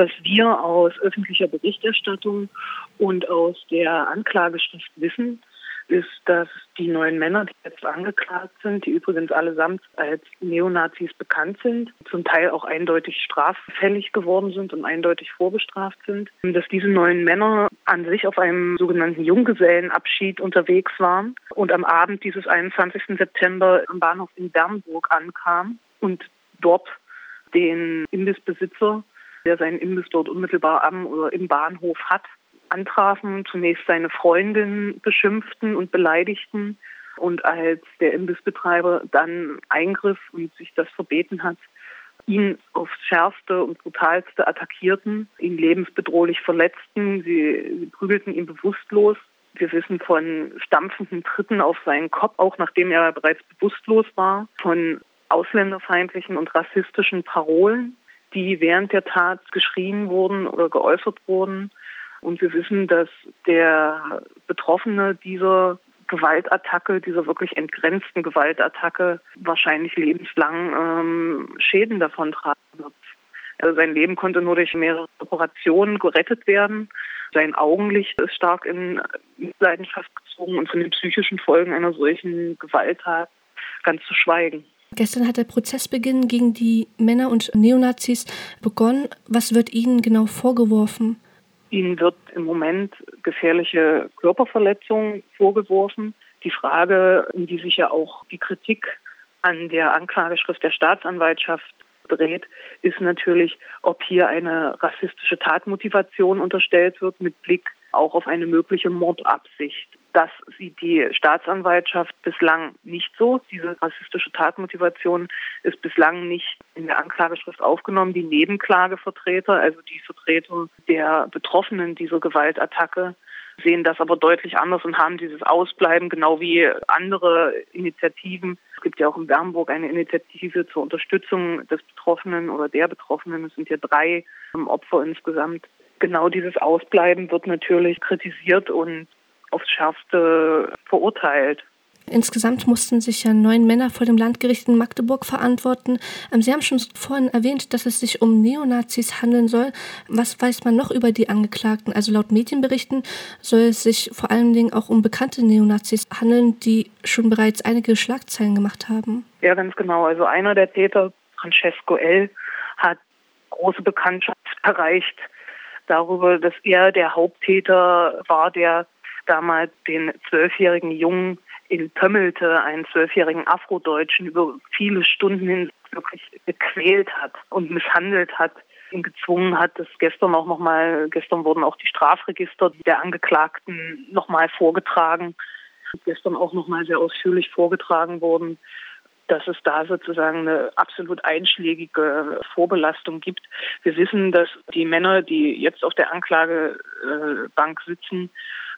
Was wir aus öffentlicher Berichterstattung und aus der Anklageschrift wissen, ist, dass die neun Männer, die jetzt angeklagt sind, die übrigens allesamt als Neonazis bekannt sind, zum Teil auch eindeutig straffällig geworden sind und eindeutig vorbestraft sind, dass diese neun Männer an sich auf einem sogenannten Junggesellenabschied unterwegs waren und am Abend dieses 21. September am Bahnhof in Bernburg ankamen und dort den Imbissbesitzer, der seinen Imbiss dort unmittelbar am oder im Bahnhof hat, antrafen, zunächst seine Freundin beschimpften und beleidigten und als der Imbissbetreiber dann eingriff und sich das verbeten hat, ihn aufs Schärfste und Brutalste attackierten, ihn lebensbedrohlich verletzten, sie, sie prügelten ihn bewusstlos. Wir wissen von stampfenden Tritten auf seinen Kopf, auch nachdem er bereits bewusstlos war, von ausländerfeindlichen und rassistischen Parolen, die während der Tat geschrien wurden oder geäußert wurden. Und wir wissen, dass der Betroffene dieser Gewaltattacke, dieser wirklich entgrenzten Gewaltattacke wahrscheinlich lebenslang ähm, Schäden davontragen wird. Also sein Leben konnte nur durch mehrere Operationen gerettet werden. Sein Augenlicht ist stark in Leidenschaft gezogen und von den psychischen Folgen einer solchen Gewalttat ganz zu schweigen. Gestern hat der Prozessbeginn gegen die Männer und Neonazis begonnen. Was wird Ihnen genau vorgeworfen? Ihnen wird im Moment gefährliche Körperverletzung vorgeworfen. Die Frage, in die sich ja auch die Kritik an der Anklageschrift der Staatsanwaltschaft dreht, ist natürlich, ob hier eine rassistische Tatmotivation unterstellt wird mit Blick auch auf eine mögliche Mordabsicht. Das sieht die Staatsanwaltschaft bislang nicht so. Diese rassistische Tatmotivation ist bislang nicht in der Anklageschrift aufgenommen. Die Nebenklagevertreter, also die Vertreter der Betroffenen dieser Gewaltattacke, sehen das aber deutlich anders und haben dieses Ausbleiben, genau wie andere Initiativen. Es gibt ja auch in Bernburg eine Initiative zur Unterstützung des Betroffenen oder der Betroffenen. Es sind ja drei Opfer insgesamt. Genau dieses Ausbleiben wird natürlich kritisiert und aufs Schärfste verurteilt. Insgesamt mussten sich ja neun Männer vor dem Landgericht in Magdeburg verantworten. Ähm, Sie haben schon vorhin erwähnt, dass es sich um Neonazis handeln soll. Was weiß man noch über die Angeklagten? Also laut Medienberichten soll es sich vor allen Dingen auch um bekannte Neonazis handeln, die schon bereits einige Schlagzeilen gemacht haben. Ja, ganz genau. Also einer der Täter, Francesco L., hat große Bekanntschaft erreicht darüber, dass er der Haupttäter war, der damals den zwölfjährigen Jungen in Pömmelte, einen zwölfjährigen Afrodeutschen, über viele Stunden hin wirklich gequält hat und misshandelt hat ihn gezwungen hat, das gestern auch nochmal, gestern wurden auch die Strafregister der Angeklagten nochmal vorgetragen, gestern auch nochmal sehr ausführlich vorgetragen wurden, dass es da sozusagen eine absolut einschlägige Vorbelastung gibt. Wir wissen, dass die Männer, die jetzt auf der Anklagebank sitzen,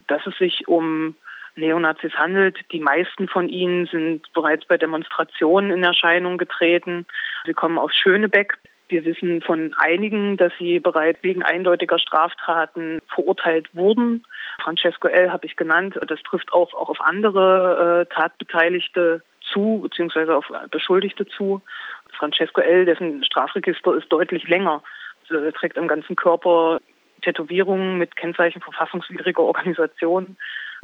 dass es sich um Neonazis handelt. Die meisten von ihnen sind bereits bei Demonstrationen in Erscheinung getreten. Sie kommen aus Schönebeck. Wir wissen von einigen, dass sie bereits wegen eindeutiger Straftaten verurteilt wurden. Francesco L. habe ich genannt. Das trifft auch, auch auf andere äh, Tatbeteiligte zu, beziehungsweise auf Beschuldigte zu. Francesco L., dessen Strafregister ist deutlich länger. Er trägt am ganzen Körper Tätowierungen mit Kennzeichen verfassungswidriger Organisation.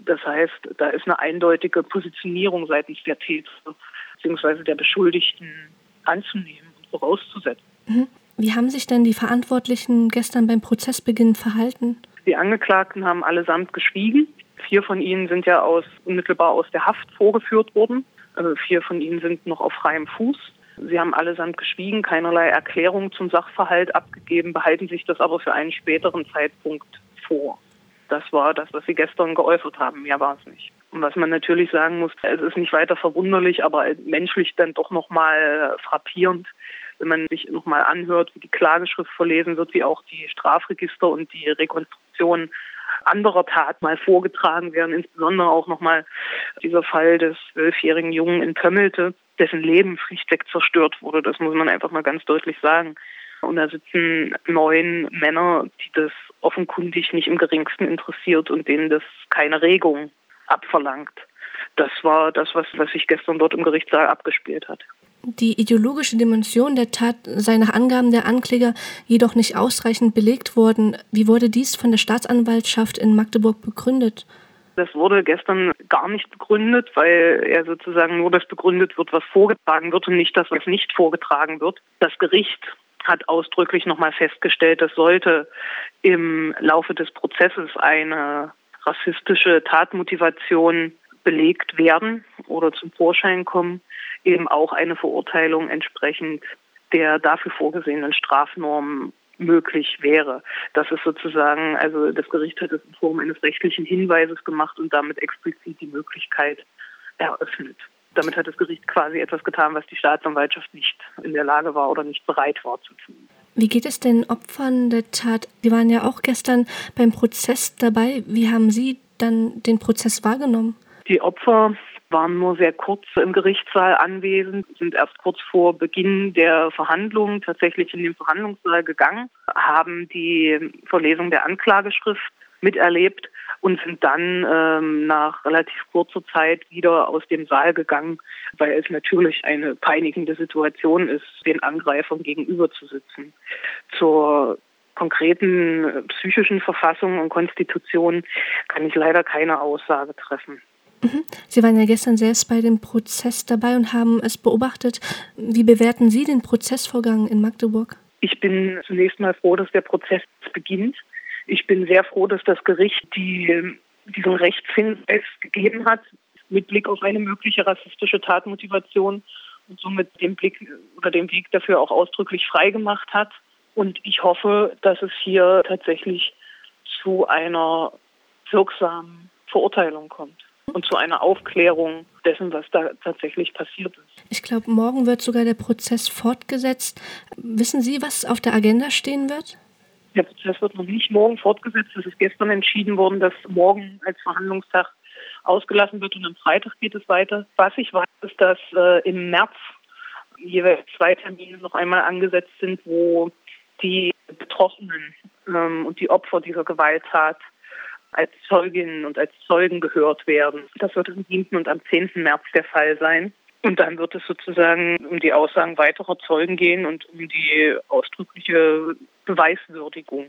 Das heißt, da ist eine eindeutige Positionierung seitens der Täter bzw. der Beschuldigten anzunehmen und vorauszusetzen. Mhm. Wie haben sich denn die Verantwortlichen gestern beim Prozessbeginn verhalten? Die Angeklagten haben allesamt geschwiegen. Vier von ihnen sind ja aus, unmittelbar aus der Haft vorgeführt worden. Also vier von ihnen sind noch auf freiem Fuß. Sie haben allesamt geschwiegen, keinerlei Erklärung zum Sachverhalt abgegeben, behalten sich das aber für einen späteren Zeitpunkt vor. Das war das, was Sie gestern geäußert haben. Mehr war es nicht. Und was man natürlich sagen muss, es ist nicht weiter verwunderlich, aber menschlich dann doch nochmal frappierend, wenn man sich nochmal anhört, wie die Klageschrift verlesen wird, wie auch die Strafregister und die Rekonstruktion anderer Tat mal vorgetragen werden, insbesondere auch nochmal dieser Fall des zwölfjährigen Jungen in Pömmelte, dessen Leben schlichtweg zerstört wurde. Das muss man einfach mal ganz deutlich sagen. Und da sitzen neun Männer, die das offenkundig nicht im geringsten interessiert und denen das keine Regung abverlangt. Das war das, was, was sich gestern dort im Gerichtssaal abgespielt hat. Die ideologische Dimension der Tat sei nach Angaben der Ankläger jedoch nicht ausreichend belegt worden. Wie wurde dies von der Staatsanwaltschaft in Magdeburg begründet? Das wurde gestern gar nicht begründet, weil er sozusagen nur das begründet wird, was vorgetragen wird und nicht das, was nicht vorgetragen wird. Das Gericht hat ausdrücklich nochmal festgestellt, dass sollte im Laufe des Prozesses eine rassistische Tatmotivation belegt werden oder zum Vorschein kommen, eben auch eine Verurteilung entsprechend der dafür vorgesehenen Strafnormen möglich wäre. Das ist sozusagen, also das Gericht hat es in Form eines rechtlichen Hinweises gemacht und damit explizit die Möglichkeit eröffnet. Damit hat das Gericht quasi etwas getan, was die Staatsanwaltschaft nicht in der Lage war oder nicht bereit war zu tun. Wie geht es den Opfern der Tat? Die waren ja auch gestern beim Prozess dabei. Wie haben Sie dann den Prozess wahrgenommen? Die Opfer waren nur sehr kurz im Gerichtssaal anwesend, sind erst kurz vor Beginn der Verhandlungen tatsächlich in den Verhandlungssaal gegangen, haben die Verlesung der Anklageschrift miterlebt und sind dann ähm, nach relativ kurzer Zeit wieder aus dem Saal gegangen, weil es natürlich eine peinigende Situation ist, den Angreifern gegenüber zu sitzen. Zur konkreten psychischen Verfassung und Konstitution kann ich leider keine Aussage treffen. Sie waren ja gestern selbst bei dem Prozess dabei und haben es beobachtet. Wie bewerten Sie den Prozessvorgang in Magdeburg? Ich bin zunächst mal froh, dass der Prozess beginnt. Ich bin sehr froh, dass das Gericht die, diesen Rechtshinweis gegeben hat mit Blick auf eine mögliche rassistische Tatmotivation und somit den Blick oder den Weg dafür auch ausdrücklich freigemacht hat. Und ich hoffe, dass es hier tatsächlich zu einer wirksamen Verurteilung kommt und zu einer Aufklärung dessen, was da tatsächlich passiert ist. Ich glaube, morgen wird sogar der Prozess fortgesetzt. Wissen Sie, was auf der Agenda stehen wird? Der Prozess wird noch nicht morgen fortgesetzt. Es ist gestern entschieden worden, dass morgen als Verhandlungstag ausgelassen wird und am Freitag geht es weiter. Was ich weiß, ist, dass äh, im März jeweils zwei Termine noch einmal angesetzt sind, wo die Betroffenen ähm, und die Opfer dieser Gewalttat als Zeuginnen und als Zeugen gehört werden. Das wird am 7. und am 10. März der Fall sein. Und dann wird es sozusagen um die Aussagen weiterer Zeugen gehen und um die ausdrückliche Beweiswürdigung.